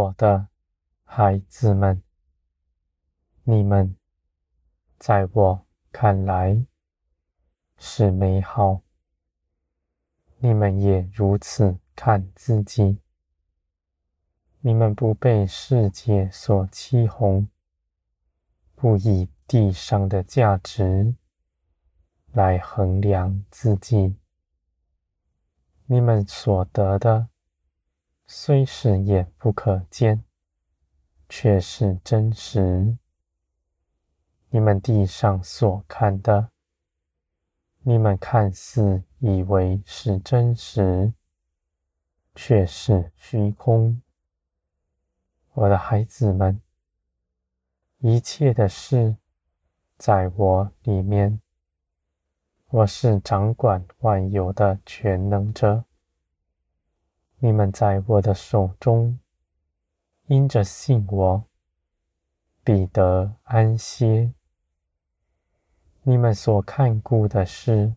我的孩子们，你们在我看来是美好，你们也如此看自己。你们不被世界所欺哄，不以地上的价值来衡量自己。你们所得的，虽是眼不可见，却是真实。你们地上所看的，你们看似以为是真实，却是虚空。我的孩子们，一切的事在我里面。我是掌管万有的全能者。你们在我的手中，因着信我，必得安歇。你们所看顾的事，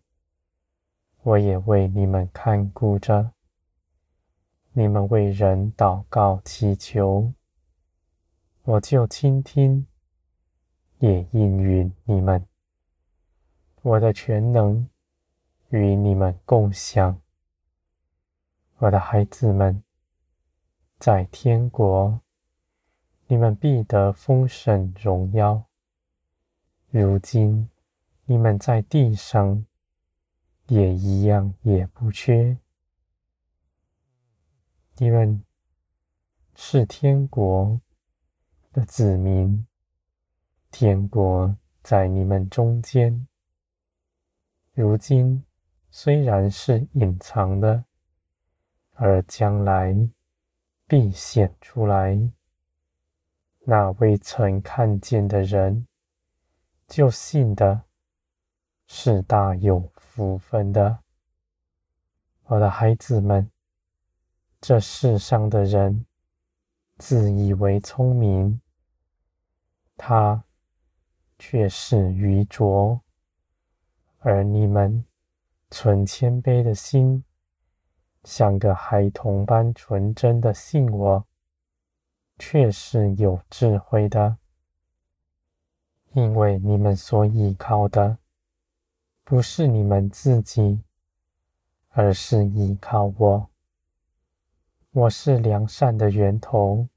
我也为你们看顾着。你们为人祷告祈求，我就倾听，也应允你们。我的全能与你们共享，我的孩子们，在天国，你们必得丰盛荣耀。如今你们在地上，也一样也不缺。你们是天国的子民，天国在你们中间。如今虽然是隐藏的，而将来必显出来。那未曾看见的人，就信的，是大有福分的。我的孩子们，这世上的人自以为聪明，他却是愚拙。而你们存谦卑的心，像个孩童般纯真的信我，却是有智慧的。因为你们所依靠的，不是你们自己，而是依靠我。我是良善的源头，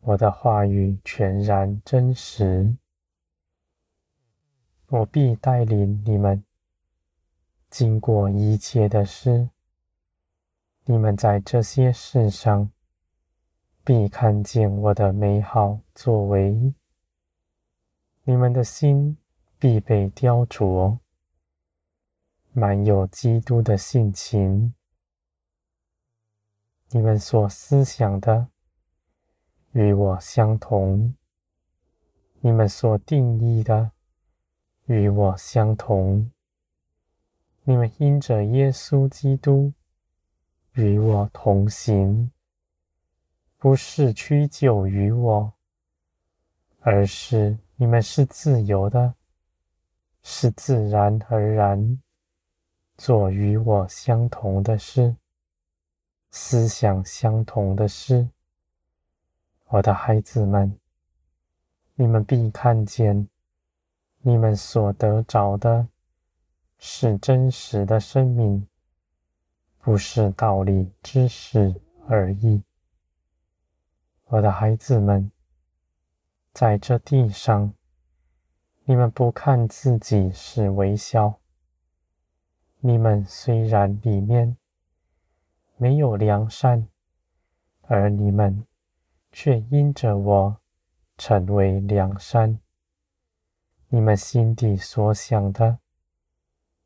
我的话语全然真实。我必带领你们经过一切的事，你们在这些事上必看见我的美好作为，你们的心必被雕琢，满有基督的性情。你们所思想的与我相同，你们所定义的。与我相同，你们因着耶稣基督与我同行，不是屈就于我，而是你们是自由的，是自然而然做与我相同的事，思想相同的事。我的孩子们，你们必看见。你们所得着的，是真实的生命，不是道理知识而已。我的孩子们，在这地上，你们不看自己是微小。你们虽然里面没有良善，而你们却因着我成为良善。你们心底所想的，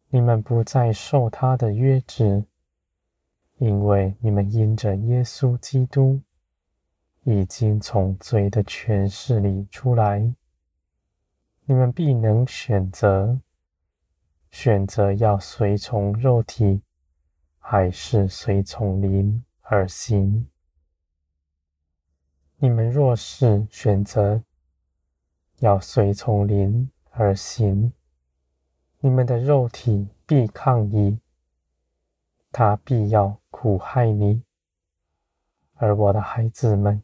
你们不再受他的约制，因为你们因着耶稣基督已经从罪的权势里出来。你们必能选择，选择要随从肉体，还是随从灵而行。你们若是选择要随从灵，而行，你们的肉体必抗议，他必要苦害你；而我的孩子们，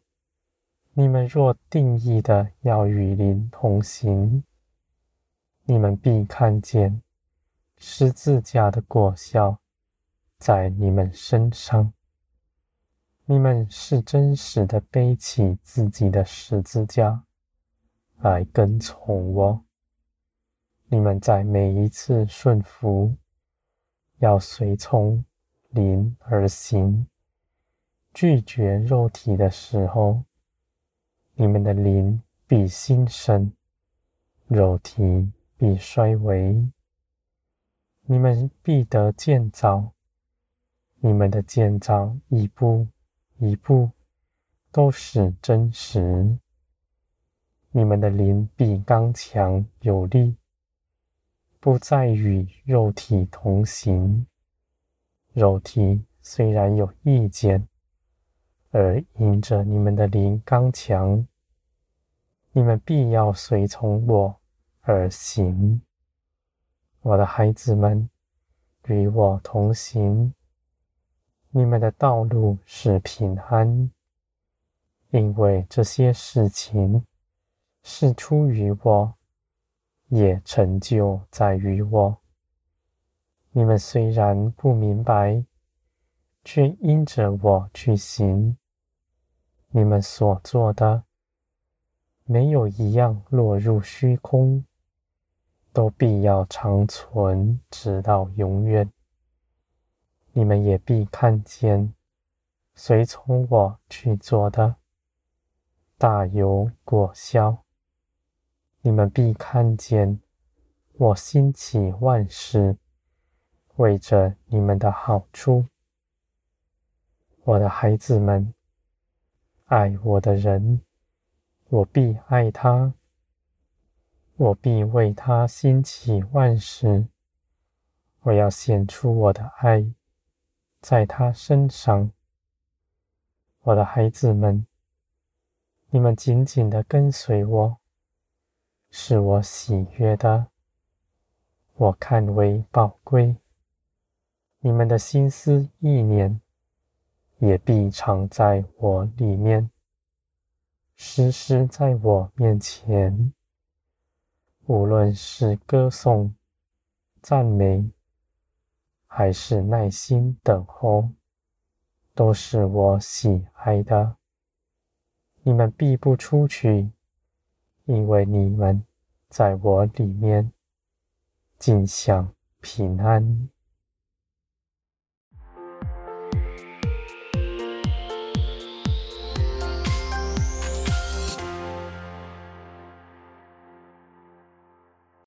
你们若定义的要与灵同行，你们必看见十字架的果效在你们身上。你们是真实的背起自己的十字架来跟从我。你们在每一次顺服，要随从灵而行。拒绝肉体的时候，你们的灵必兴盛，肉体必衰微。你们必得建造，你们的建造一步一步都是真实。你们的灵必刚强有力，不再与肉体同行。肉体虽然有意见。而因着你们的灵刚强，你们必要随从我而行。我的孩子们，与我同行，你们的道路是平安，因为这些事情是出于我，也成就在于我。你们虽然不明白，却因着我去行。你们所做的，没有一样落入虚空，都必要长存，直到永远。你们也必看见，随从我去做的，大有果效。你们必看见，我兴起万事，为着你们的好处。我的孩子们。爱我的人，我必爱他；我必为他兴起万事。我要显出我的爱在他身上。我的孩子们，你们紧紧的跟随我，是我喜悦的，我看为宝贵。你们的心思意念，也必常在我里面，时时在我面前。无论是歌颂、赞美，还是耐心等候，都是我喜爱的。你们必不出去，因为你们在我里面，尽享平安。